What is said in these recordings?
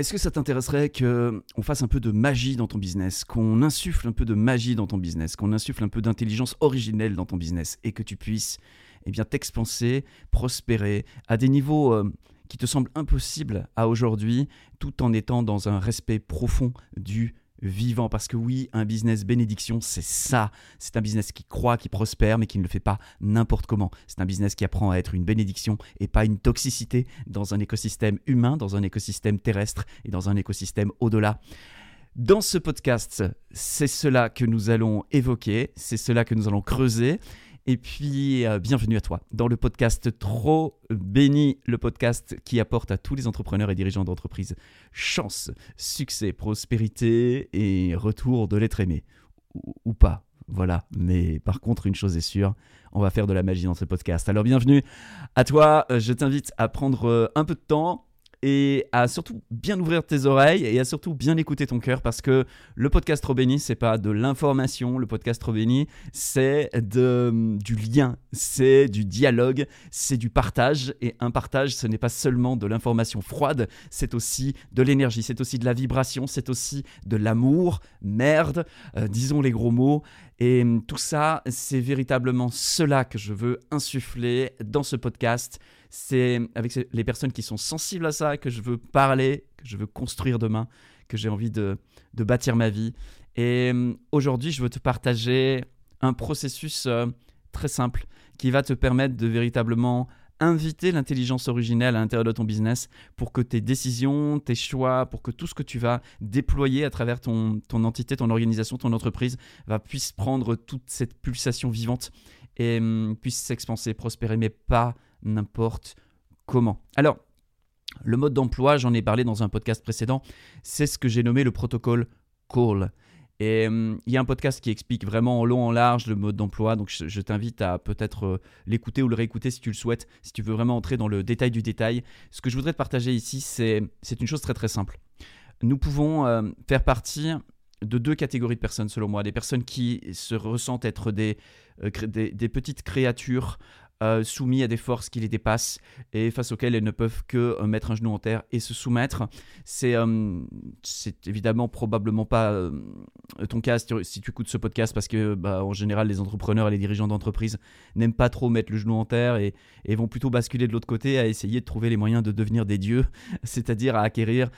Est-ce que ça t'intéresserait qu'on fasse un peu de magie dans ton business, qu'on insuffle un peu de magie dans ton business, qu'on insuffle un peu d'intelligence originelle dans ton business et que tu puisses eh bien t'expanser, prospérer à des niveaux euh, qui te semblent impossibles à aujourd'hui tout en étant dans un respect profond du vivant. Parce que oui, un business bénédiction, c'est ça. C'est un business qui croit, qui prospère, mais qui ne le fait pas n'importe comment. C'est un business qui apprend à être une bénédiction et pas une toxicité dans un écosystème humain, dans un écosystème terrestre et dans un écosystème au-delà. Dans ce podcast, c'est cela que nous allons évoquer, c'est cela que nous allons creuser. Et puis, euh, bienvenue à toi dans le podcast Trop Béni, le podcast qui apporte à tous les entrepreneurs et dirigeants d'entreprise chance, succès, prospérité et retour de l'être aimé. Ou, pas, voilà. Mais par contre, une chose est sûre, on va faire de la magie dans ce podcast. Alors, bienvenue à toi. Euh, je t'invite à prendre euh, un peu de temps et à surtout bien ouvrir tes oreilles et à surtout bien écouter ton cœur parce que le podcast Trop Béni, c'est pas de l'information, le podcast Trop Béni, c'est de, du lien, c'est du dialogue, c'est du partage et un partage, ce n'est pas seulement de l'information froide, c'est aussi de l'énergie, c'est aussi de la vibration, c'est aussi de l'amour, merde, euh, disons les gros mots et hum, tout ça, c'est véritablement cela que je veux insuffler dans ce podcast c'est avec les personnes qui sont sensibles à ça que je veux parler, que je veux construire demain, que j'ai envie de, bâtir ma vie. Et euh, aujourd'hui, je veux te partager un processus euh, très simple qui va te permettre de véritablement inviter l'intelligence originelle à l'intérieur de ton business pour que tes décisions, tes choix, pour que tout ce que tu vas déployer à travers ton, ton entité, ton organisation, ton entreprise, va puisse prendre toute cette pulsation vivante et hum, puisse s'expanser, prospérer, mais pas n'importe comment. Alors, le mode d'emploi, j'en ai parlé dans un podcast précédent, c'est ce que j'ai nommé le protocole call. Et hum, il y a un podcast qui explique vraiment en long, en large le mode d'emploi. Donc je, t'invite à peut-être euh, l'écouter ou le réécouter si tu le souhaites, si tu veux vraiment entrer dans le détail du détail. Ce que je voudrais te partager ici, c'est une chose très très simple. Nous pouvons euh, faire partie de deux catégories de personnes selon moi. Des personnes qui se ressentent être des, euh, des petites créatures euh, soumis à des forces qui les dépassent et face auxquelles elles ne peuvent que euh, mettre un genou en terre et se soumettre. C'est euh, évidemment probablement pas ton cas si tu, écoutes ce podcast parce que bah, en général les entrepreneurs et les dirigeants d'entreprise n'aiment pas trop mettre le genou en terre et, et vont plutôt basculer de l'autre côté à essayer de trouver les moyens de devenir des dieux, c'est-à-dire à acquérir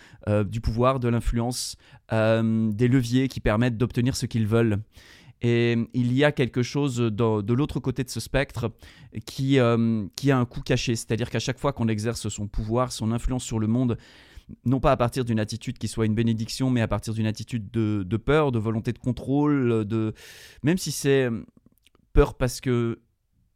du pouvoir, de l'influence, des leviers qui permettent d'obtenir ce qu'ils veulent. Et il y a quelque chose de, l'autre côté de ce spectre qui, euh, a un coup caché, c'est-à-dire qu'à chaque fois qu'on exerce son pouvoir, son influence sur le monde, non pas à partir d'une attitude qui soit une bénédiction, mais à partir d'une attitude de, de, peur, de volonté de contrôle, de même si c'est peur parce que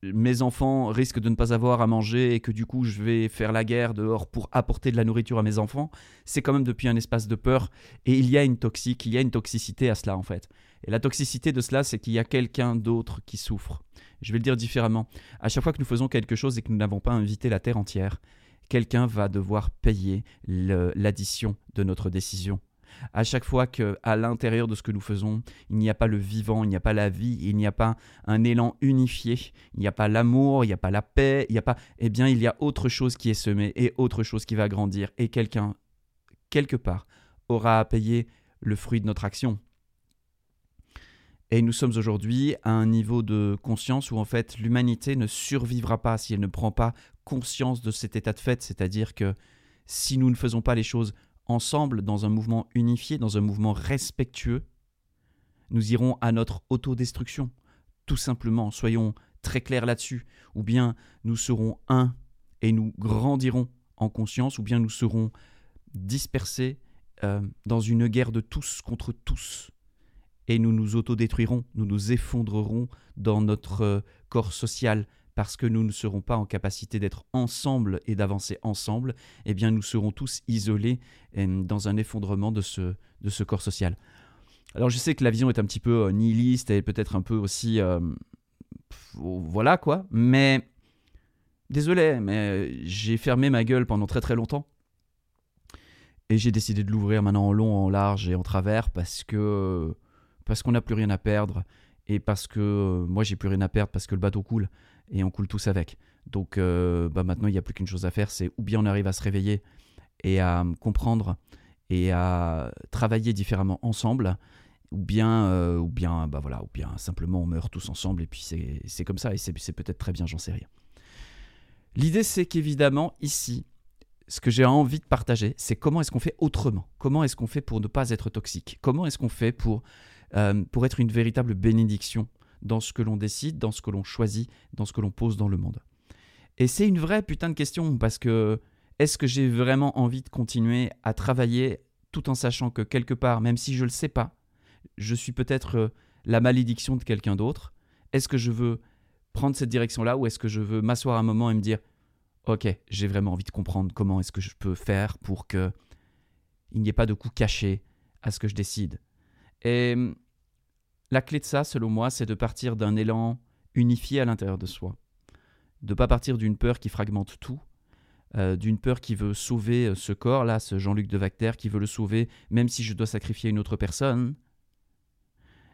mes enfants risquent de ne pas avoir à manger et que du coup je vais faire la guerre dehors pour apporter de la nourriture à mes enfants, c'est quand même depuis un espace de peur et il y a une toxique, il y a une toxicité à cela en fait. Et la toxicité de cela, c'est qu'il y a quelqu'un d'autre qui souffre. Je vais le dire différemment. À chaque fois que nous faisons quelque chose et que nous n'avons pas invité la terre entière, quelqu'un va devoir payer l'addition de notre décision. À chaque fois que, à l'intérieur de ce que nous faisons, il n'y a pas le vivant, il n'y a pas la vie, il n'y a pas un élan unifié, il n'y a pas l'amour, il n'y a pas la paix, il n'y a pas, eh bien, il y a autre chose qui est semé et autre chose qui va grandir et quelqu'un, quelque part, aura à payer le fruit de notre action. Et nous sommes aujourd'hui à un niveau de conscience où en fait l'humanité ne survivra pas si elle ne prend pas conscience de cet état de fait, c'est-à-dire que si nous ne faisons pas les choses ensemble dans un mouvement unifié, dans un mouvement respectueux, nous irons à notre autodestruction. Tout simplement, soyons très clairs là-dessus. Ou bien nous serons un et nous grandirons en conscience, ou bien nous serons dispersés euh, dans une guerre de tous contre tous et nous nous autodétruirons, nous nous effondrerons dans notre euh, corps social parce que nous ne serons pas en capacité d'être ensemble et d'avancer ensemble, eh bien nous serons tous isolés dans un effondrement de ce, de ce corps social. Alors je sais que la vision est un petit peu euh, nihiliste et peut-être un peu aussi... Euh, voilà quoi, mais... Désolé, mais j'ai fermé ma gueule pendant très très longtemps. Et j'ai décidé de l'ouvrir maintenant en long, en large et en travers parce que parce qu'on n'a plus rien à perdre et parce que euh, moi j'ai plus rien à perdre parce que le bateau coule et on coule tous avec. Donc euh, bah maintenant il n'y a plus qu'une chose à faire, c'est ou bien on arrive à se réveiller et à comprendre et à travailler différemment ensemble, ou bien, euh, ou bien, bah voilà, ou bien simplement on meurt tous ensemble et puis c'est comme ça et c'est peut-être très bien, j'en sais rien. L'idée c'est qu'évidemment ici, ce que j'ai envie de partager, c'est comment est-ce qu'on fait autrement, comment est-ce qu'on fait pour ne pas être toxique, comment est-ce qu'on fait pour, euh, pour être une véritable bénédiction dans ce que l'on décide, dans ce que l'on choisit, dans ce que l'on pose dans le monde. Et c'est une vraie putain de question parce que est-ce que j'ai vraiment envie de continuer à travailler tout en sachant que quelque part, même si je ne le sais pas, je suis peut-être euh, la malédiction de quelqu'un d'autre Est-ce que je veux prendre cette direction-là ou est-ce que je veux m'asseoir un moment et me dire ok, j'ai vraiment envie de comprendre comment est-ce que je peux faire pour que il n'y ait pas de coup caché à ce que je décide. Et hum, la clé de ça, selon moi, c'est de partir d'un élan unifié à l'intérieur de soi. De ne pas partir d'une peur qui fragmente tout, euh, d'une peur qui veut sauver euh, ce corps-là, ce Jean-Luc de Vacter, qui veut le sauver, même si je dois sacrifier une autre personne,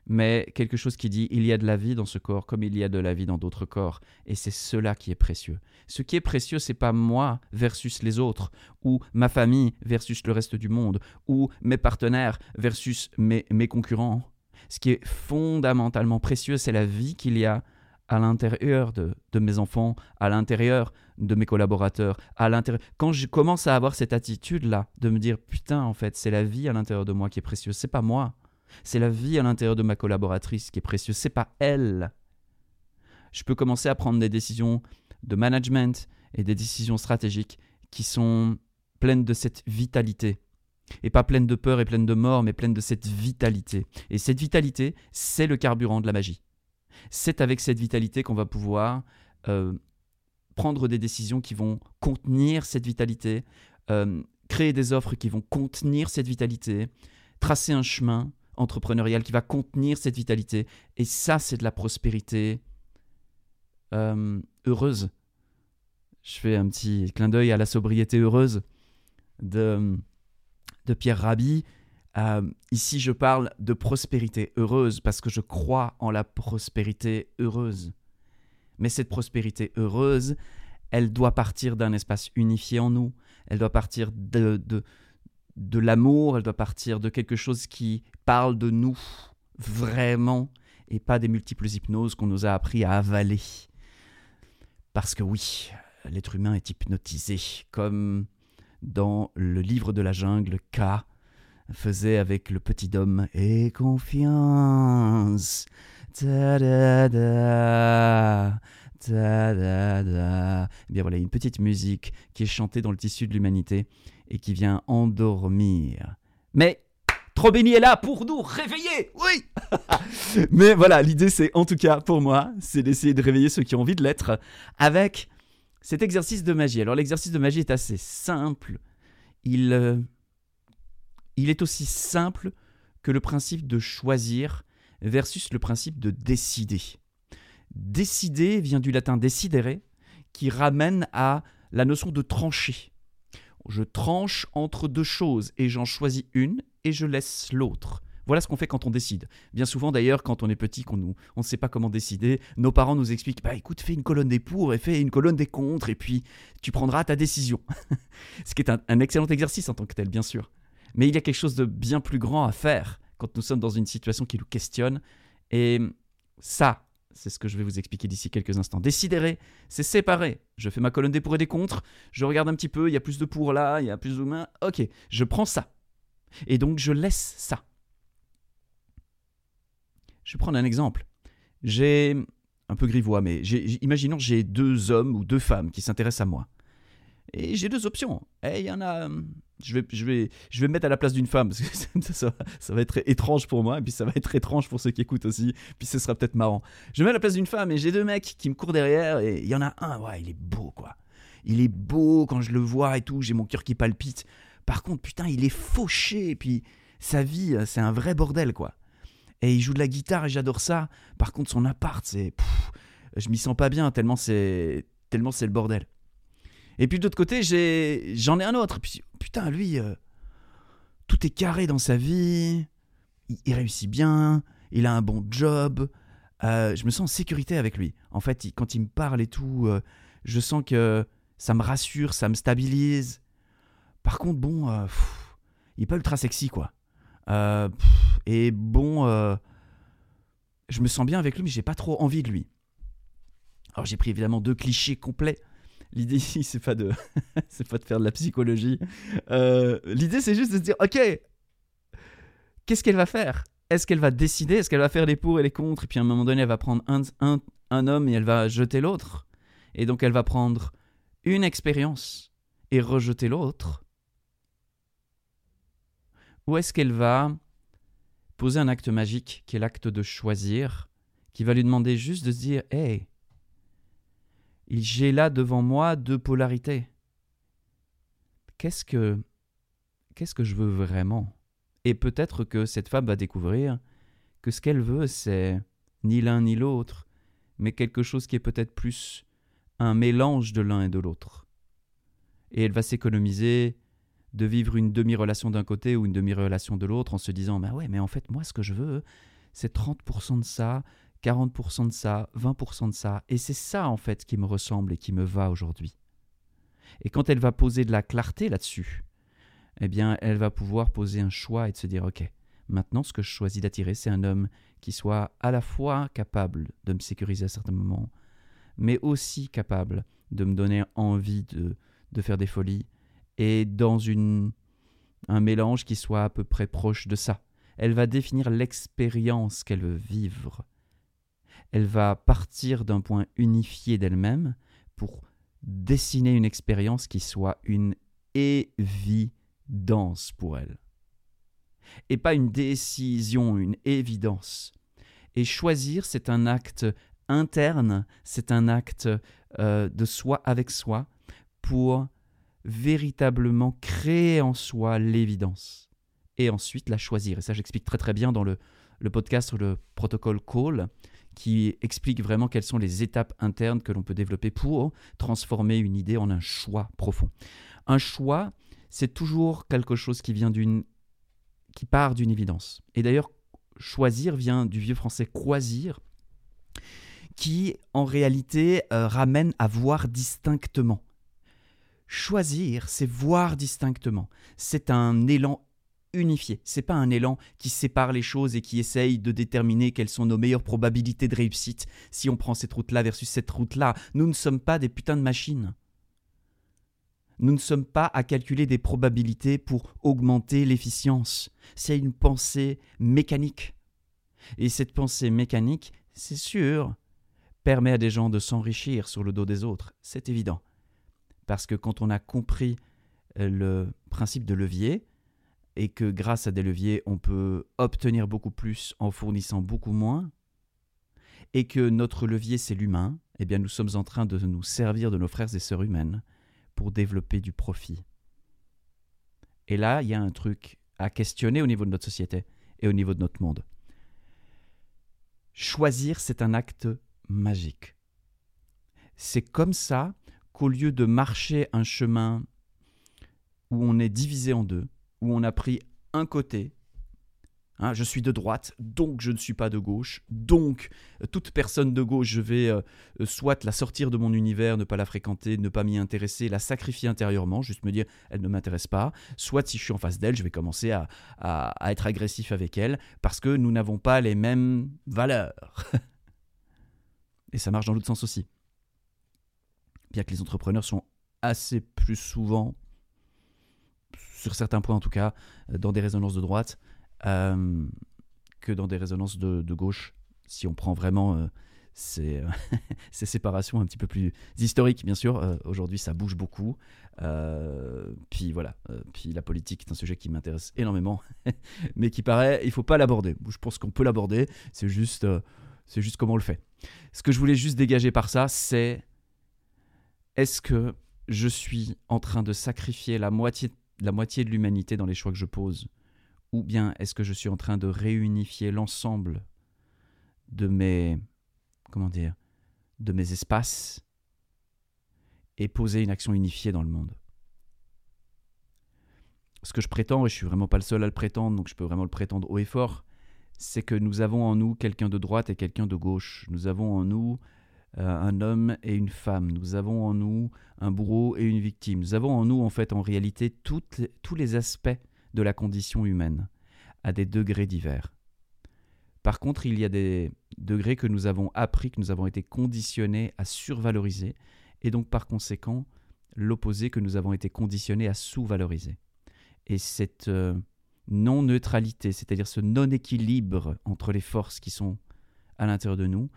mais quelque chose qui dit il y a de la vie dans ce corps comme il y a de la vie dans d'autres corps et c'est cela qui est précieux. Ce qui est précieux c'est pas moi versus les autres ou ma famille versus le reste du monde ou mes partenaires versus mes, mes concurrents. Ce qui est fondamentalement précieux c'est la vie qu'il y a à l'intérieur de, de, mes enfants, à l'intérieur de mes collaborateurs, à l'intérieur. Quand je commence à avoir cette attitude-là, de me dire putain, en fait, c'est la vie à l'intérieur de moi qui est précieuse, c'est pas moi. C'est la vie à l'intérieur de ma collaboratrice qui est précieuse, c'est pas elle. Je peux commencer à prendre des décisions de management et des décisions stratégiques qui sont pleines de cette vitalité. Et pas pleines de peur et pleines de mort, mais pleines de cette vitalité. Et cette vitalité, c'est le carburant de la magie. C'est avec cette vitalité qu'on va pouvoir euh, prendre des décisions qui vont contenir cette vitalité, euh, créer des offres qui vont contenir cette vitalité, tracer un chemin, entrepreneurial qui va contenir cette vitalité. Et ça, c'est de la prospérité euh, heureuse. Je fais un petit clin d'œil à la sobriété heureuse de, de Pierre Rabhi. Euh, ici, je parle de prospérité heureuse parce que je crois en la prospérité heureuse. Mais cette prospérité heureuse, elle doit partir d'un espace unifié en nous. Elle doit partir de, de l'amour, elle doit partir de quelque chose qui parle de nous vraiment et pas des multiples hypnoses qu'on nous a appris à avaler. Parce que oui, l'être humain est hypnotisé, comme dans le livre de la jungle, K faisait avec le petit homme et confiance. Ta -da -da. Eh bien voilà, une petite musique qui est chantée dans le tissu de l'humanité et qui vient endormir. Mais Trobéni est là pour nous réveiller, oui Mais voilà, l'idée c'est, en tout cas pour moi, c'est d'essayer de réveiller ceux qui ont envie de l'être avec cet exercice de magie. Alors l'exercice de magie est assez simple. Il, euh, il est aussi simple que le principe de choisir versus le principe de décider. Décider vient du latin decidere, qui ramène à la notion de trancher. Je tranche entre deux choses et j'en choisis une et je laisse l'autre. Voilà ce qu'on fait quand on décide. Bien souvent d'ailleurs, quand on est petit, qu'on on ne sait pas comment décider, nos parents nous expliquent bah écoute, fais une colonne des pour et fais une colonne des contre et puis tu prendras ta décision. ce qui est un excellent exercice en tant que tel, bien sûr. Mais il y a quelque chose de bien plus grand à faire quand nous sommes dans une situation qui nous questionne. Et ça, c'est ce que je vais vous expliquer d'ici quelques instants. Décidérer, c'est séparer. Je fais ma colonne des pour et des contre, je regarde un petit peu, il y a plus de pour là, il y a plus de mains. Ok, je prends ça. Et donc je laisse ça. Je vais prendre un exemple. J'ai un peu grivois, mais imaginons j'ai deux hommes ou deux femmes qui s'intéressent à moi. Et j'ai deux options. Et il y en a je vais, je, vais, je vais me mettre à la place d'une femme, parce que ça, ça, va être étrange pour moi, et puis ça va être étrange pour ceux qui écoutent aussi, puis ce sera peut-être marrant. Je me mets à la place d'une femme, et j'ai deux mecs qui me courent derrière, et il y en a un, ouais, il est beau, quoi. Il est beau quand je le vois et tout, j'ai mon cœur qui palpite. Par contre, putain, il est fauché, et puis sa vie, c'est un vrai bordel, quoi. Et il joue de la guitare, et j'adore ça. Par contre, son appart, c'est... Je m'y sens pas bien, tellement c'est... Tellement c'est le bordel. Et puis de l'autre côté, j'en ai un autre. puis, putain, lui, euh, tout est carré dans sa vie. Il, réussit bien. Il a un bon job. Euh, je me sens en sécurité avec lui. En fait, quand il me parle et tout, euh, je sens que ça me rassure, ça me stabilise. Par contre, bon, il est pas ultra sexy, quoi. Et bon, je me sens bien avec lui, mais j'ai pas trop envie de lui. Alors j'ai pris évidemment deux clichés complets. L'idée ici, c'est pas de, c'est pas de faire de la psychologie. Euh, l'idée, c'est juste de se dire, ok, qu'est-ce qu'elle va faire? Est-ce qu'elle va décider? Est-ce qu'elle va faire les pour et les contre? Et puis à un moment donné, elle va prendre un, un, un homme et elle va jeter l'autre. Et donc elle va prendre une expérience et rejeter l'autre. Ou est-ce qu'elle va poser un acte magique qui est l'acte de choisir, qui va lui demander juste de se dire Hey, j'ai là devant moi deux polarités. Qu'est-ce que qu'est-ce que je veux vraiment? Et peut-être que cette femme va découvrir que ce qu'elle veut, c'est ni l'un ni l'autre, mais quelque chose qui est peut-être plus un mélange de l'un et de l'autre. Et elle va s'économiser de vivre une demi-relation d'un côté ou une demi-relation de l'autre en se disant Bah ouais, mais en fait, moi, ce que je veux, c'est 30% de ça, 40% de ça, 20% de ça. Et c'est ça, en fait, qui me ressemble et qui me va aujourd'hui. Et quand elle va poser de la clarté là-dessus, eh bien, elle va pouvoir poser un choix et de se dire Ok, maintenant, ce que je choisis d'attirer, c'est un homme qui soit à la fois capable de me sécuriser à certains moments, mais aussi capable de me donner envie de, de faire des folies, et dans une, un mélange qui soit à peu près proche de ça. Elle va définir l'expérience qu'elle veut vivre. Elle va partir d'un point unifié d'elle-même pour dessiner une expérience qui soit une évidence pour elle. Et pas une décision, une évidence. Et choisir, c'est un acte interne, c'est un acte euh, de soi avec soi pour véritablement créer en soi l'évidence et ensuite la choisir. Et ça, j'explique très très bien dans le, le podcast le protocole Call qui explique vraiment quelles sont les étapes internes que l'on peut développer pour transformer une idée en un choix profond. Un choix, c'est toujours quelque chose qui vient d'une qui part d'une évidence. Et d'ailleurs, choisir vient du vieux français croisir, qui en réalité euh, ramène à voir distinctement. Choisir, c'est voir distinctement. C'est un élan unifié. C'est pas un élan qui sépare les choses et qui essaye de déterminer quelles sont nos meilleures probabilités de réussite si on prend cette route-là versus cette route-là. Nous ne sommes pas des putains de machines. Nous ne sommes pas à calculer des probabilités pour augmenter l'efficience. C'est une pensée mécanique. Et cette pensée mécanique, c'est sûr, permet à des gens de s'enrichir sur le dos des autres. C'est évident. Parce que quand on a compris euh, le principe de levier, et que grâce à des leviers, on peut obtenir beaucoup plus en fournissant beaucoup moins, et que notre levier, c'est l'humain, eh bien nous sommes en train de nous servir de nos frères et sœurs humaines pour développer du profit. Et là, il y a un truc à questionner au niveau de notre société et au niveau de notre monde. Choisir, c'est un acte magique. C'est comme ça qu'au lieu de marcher un chemin où on est divisé en deux, où on a pris un côté, hein, je suis de droite, donc je ne suis pas de gauche, donc toute personne de gauche, je vais euh, soit la sortir de mon univers, ne pas la fréquenter, ne pas m'y intéresser, la sacrifier intérieurement, juste me dire elle ne m'intéresse pas, soit si je suis en face d'elle, je vais commencer à, à être agressif avec elle, parce que nous n'avons pas les mêmes valeurs. Et ça marche dans l'autre sens aussi bien que les entrepreneurs sont assez plus souvent, sur certains points en tout cas, dans des résonances de droite euh, que dans des résonances de, gauche, si on prend vraiment euh, ces, ces, séparations un petit peu plus historiques, bien sûr. Euh, aujourd'hui, ça bouge beaucoup. puis voilà, puis la politique est un sujet qui m'intéresse énormément, mais qui paraît, il faut pas l'aborder. Je pense qu'on peut l'aborder, c'est juste, c'est juste comment on le fait. Ce que je voulais juste dégager par ça, c'est est-ce que je suis en train de sacrifier la moitié, la moitié de l'humanité dans les choix que je pose Ou bien est-ce que je suis en train de réunifier l'ensemble de mes comment dire de mes espaces et poser une action unifiée dans le monde? Ce que je prétends, et je suis vraiment pas le seul à le prétendre, donc je peux vraiment le prétendre haut et fort, c'est que nous avons en nous quelqu'un de droite et quelqu'un de gauche. Nous avons en nous un homme et une femme. Nous avons en nous un bourreau et une victime. Nous avons en nous, en fait, en réalité, tous les aspects de la condition humaine, à des degrés divers. Par contre, il y a des degrés que nous avons appris, que nous avons été conditionnés à survaloriser, et donc par conséquent, l'opposé que nous avons été conditionnés à sous-valoriser. Et cette euh, non-neutralité, c'est-à-dire ce non-équilibre entre les forces qui sont à l'intérieur de nous,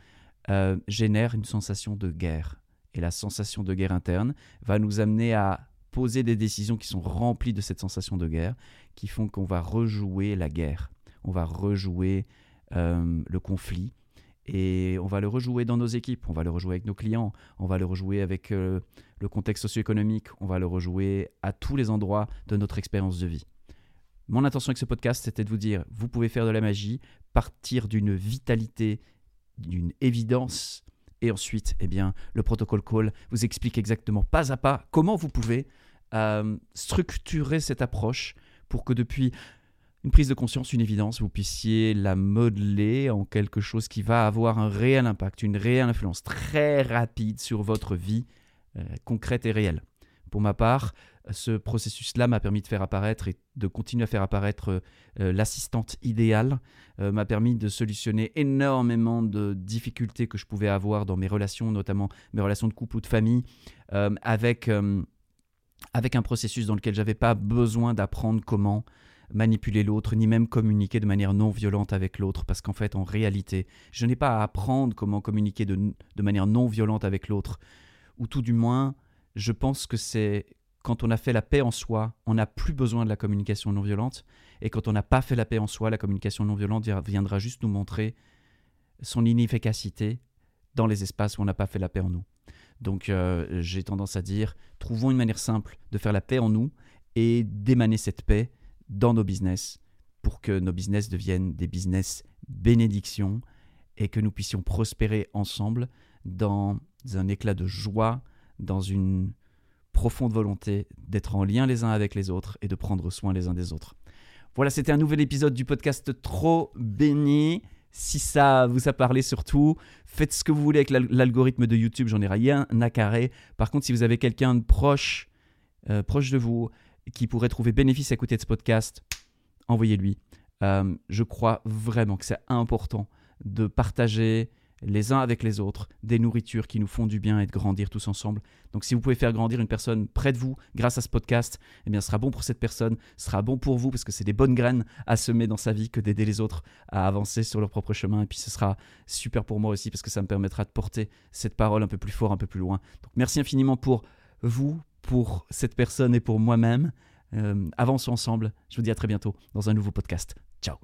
euh, génère une sensation de guerre. Et la sensation de guerre interne va nous amener à poser des décisions qui sont remplies de cette sensation de guerre, qui font qu'on va rejouer la guerre, on va rejouer euh, le conflit, et on va le rejouer dans nos équipes, on va le rejouer avec nos clients, on va le rejouer avec euh, le contexte socio-économique, on va le rejouer à tous les endroits de notre expérience de vie. Mon intention avec ce podcast, c'était de vous dire, vous pouvez faire de la magie, partir d'une vitalité, d'une évidence, et ensuite, eh bien, le protocole call vous explique exactement pas à pas comment vous pouvez euh, structurer cette approche pour que depuis une prise de conscience, une évidence, vous puissiez la modeler en quelque chose qui va avoir un réel impact, une réelle influence très rapide sur votre vie euh, concrète et réelle. Pour ma part, ce processus-là m'a permis de faire apparaître et de continuer à faire apparaître euh, l'assistante idéale, euh, m'a permis de solutionner énormément de difficultés que je pouvais avoir dans mes relations, notamment mes relations de couple ou de famille, avec, avec un processus dans lequel j'avais pas besoin d'apprendre comment manipuler l'autre, ni même communiquer de manière non violente avec l'autre, parce qu'en fait, en réalité, je n'ai pas à apprendre comment communiquer de, manière non violente avec l'autre, ou tout du moins, je pense que c'est quand on a fait la paix en soi, on n'a plus besoin de la communication non violente, et quand on n'a pas fait la paix en soi, la communication non violente viendra juste nous montrer son inefficacité dans les espaces où on n'a pas fait la paix en nous. Donc euh, j'ai tendance à dire, trouvons une manière simple de faire la paix en nous et d'émaner cette paix dans nos business pour que nos business deviennent des business bénédictions et que nous puissions prospérer ensemble dans un éclat de joie, dans une profonde volonté d'être en lien les uns avec les autres et de prendre soin les uns des autres. Voilà, c'était un nouvel épisode du podcast Trop béni. Si ça vous a parlé surtout, faites ce que vous voulez avec l'algorithme de YouTube, j'en ai rien à carrer. Par contre, si vous avez quelqu'un de proche, euh, proche de vous, qui pourrait trouver bénéfice à écouter de ce podcast, envoyez-lui. Euh, je crois vraiment que c'est important de partager les uns avec les autres des nourritures qui nous font du bien et de grandir tous ensemble. Donc si vous pouvez faire grandir une personne près de vous grâce à ce podcast, eh bien ce sera bon pour cette personne, ce sera bon pour vous parce que c'est des bonnes graines à semer dans sa vie que d'aider les autres à avancer sur leur propre chemin et puis ce sera super pour moi aussi parce que ça me permettra de porter cette parole un peu plus fort, un peu plus loin. Donc merci infiniment pour vous, pour cette personne et pour moi-même. Euh, avançons ensemble. Je vous dis à très bientôt dans un nouveau podcast. Ciao